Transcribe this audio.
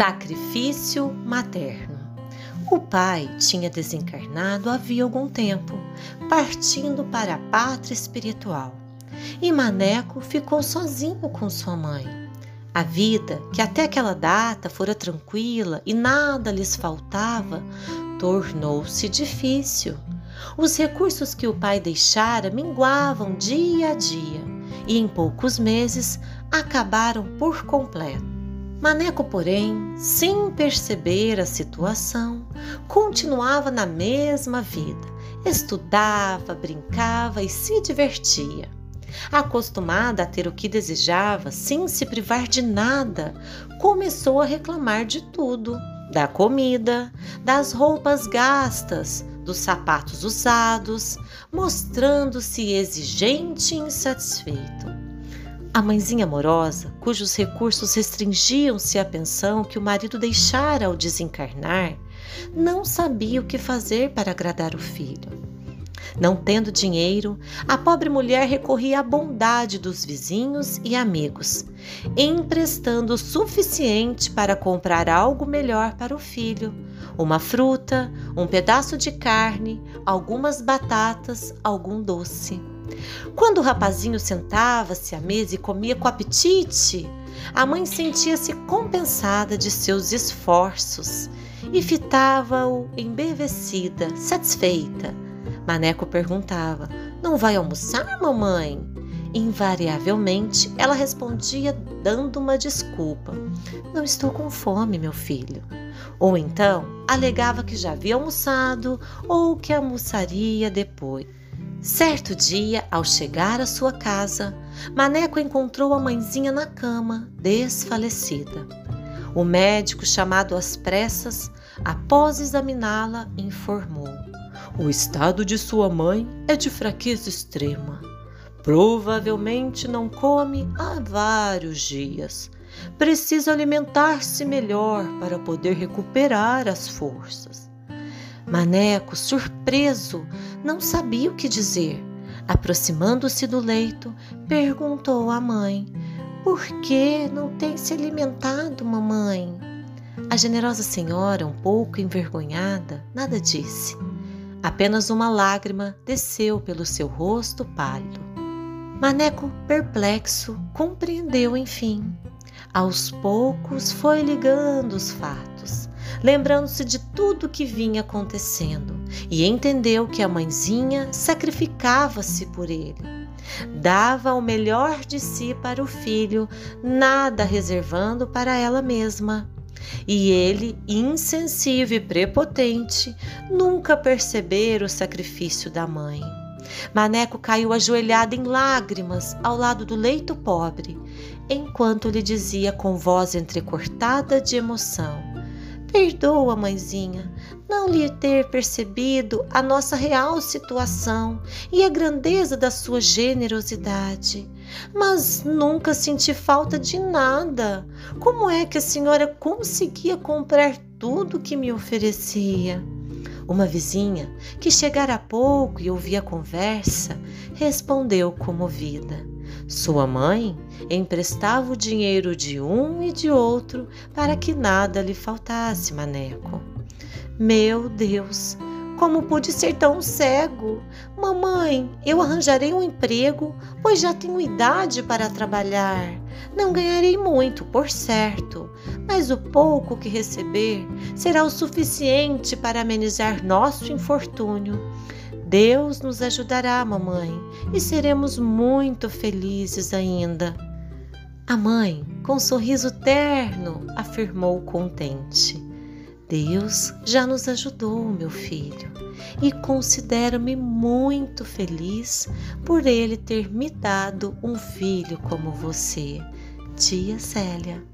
Sacrifício materno. O pai tinha desencarnado havia algum tempo, partindo para a pátria espiritual. E Maneco ficou sozinho com sua mãe. A vida, que até aquela data fora tranquila e nada lhes faltava, tornou-se difícil. Os recursos que o pai deixara minguavam dia a dia e em poucos meses acabaram por completo. Maneco, porém, sem perceber a situação, continuava na mesma vida. Estudava, brincava e se divertia. Acostumada a ter o que desejava, sem se privar de nada, começou a reclamar de tudo: da comida, das roupas gastas, dos sapatos usados, mostrando-se exigente e insatisfeito. A mãezinha amorosa, cujos recursos restringiam-se à pensão que o marido deixara ao desencarnar, não sabia o que fazer para agradar o filho. Não tendo dinheiro, a pobre mulher recorria à bondade dos vizinhos e amigos, emprestando o suficiente para comprar algo melhor para o filho: uma fruta, um pedaço de carne, algumas batatas, algum doce. Quando o rapazinho sentava-se à mesa e comia com apetite, a mãe sentia-se compensada de seus esforços e fitava-o embevecida, satisfeita. Maneco perguntava: Não vai almoçar, mamãe? Invariavelmente, ela respondia dando uma desculpa: Não estou com fome, meu filho. Ou então alegava que já havia almoçado ou que almoçaria depois. Certo dia, ao chegar à sua casa, Maneco encontrou a mãezinha na cama, desfalecida. O médico, chamado às pressas, após examiná-la, informou: O estado de sua mãe é de fraqueza extrema. Provavelmente não come há vários dias. Precisa alimentar-se melhor para poder recuperar as forças. Maneco, surpreso, não sabia o que dizer. Aproximando-se do leito, perguntou à mãe: Por que não tem se alimentado, mamãe? A generosa senhora, um pouco envergonhada, nada disse. Apenas uma lágrima desceu pelo seu rosto pálido. Maneco, perplexo, compreendeu enfim. Aos poucos foi ligando os fatos lembrando-se de tudo que vinha acontecendo, e entendeu que a mãezinha sacrificava-se por ele. Dava o melhor de si para o filho, nada reservando para ela mesma. E ele, insensível e prepotente, nunca percebera o sacrifício da mãe. Maneco caiu ajoelhado em lágrimas ao lado do leito pobre, enquanto lhe dizia com voz entrecortada de emoção: Perdoa, mãezinha, não lhe ter percebido a nossa real situação e a grandeza da sua generosidade. Mas nunca senti falta de nada. Como é que a senhora conseguia comprar tudo que me oferecia? Uma vizinha, que chegara há pouco e ouvia a conversa, respondeu comovida. Sua mãe emprestava o dinheiro de um e de outro para que nada lhe faltasse, Maneco. Meu Deus, como pude ser tão cego? Mamãe, eu arranjarei um emprego, pois já tenho idade para trabalhar. Não ganharei muito, por certo, mas o pouco que receber será o suficiente para amenizar nosso infortúnio. Deus nos ajudará, mamãe, e seremos muito felizes ainda. A mãe, com um sorriso terno, afirmou contente: Deus já nos ajudou, meu filho, e considero-me muito feliz por ele ter me dado um filho como você. Tia Célia.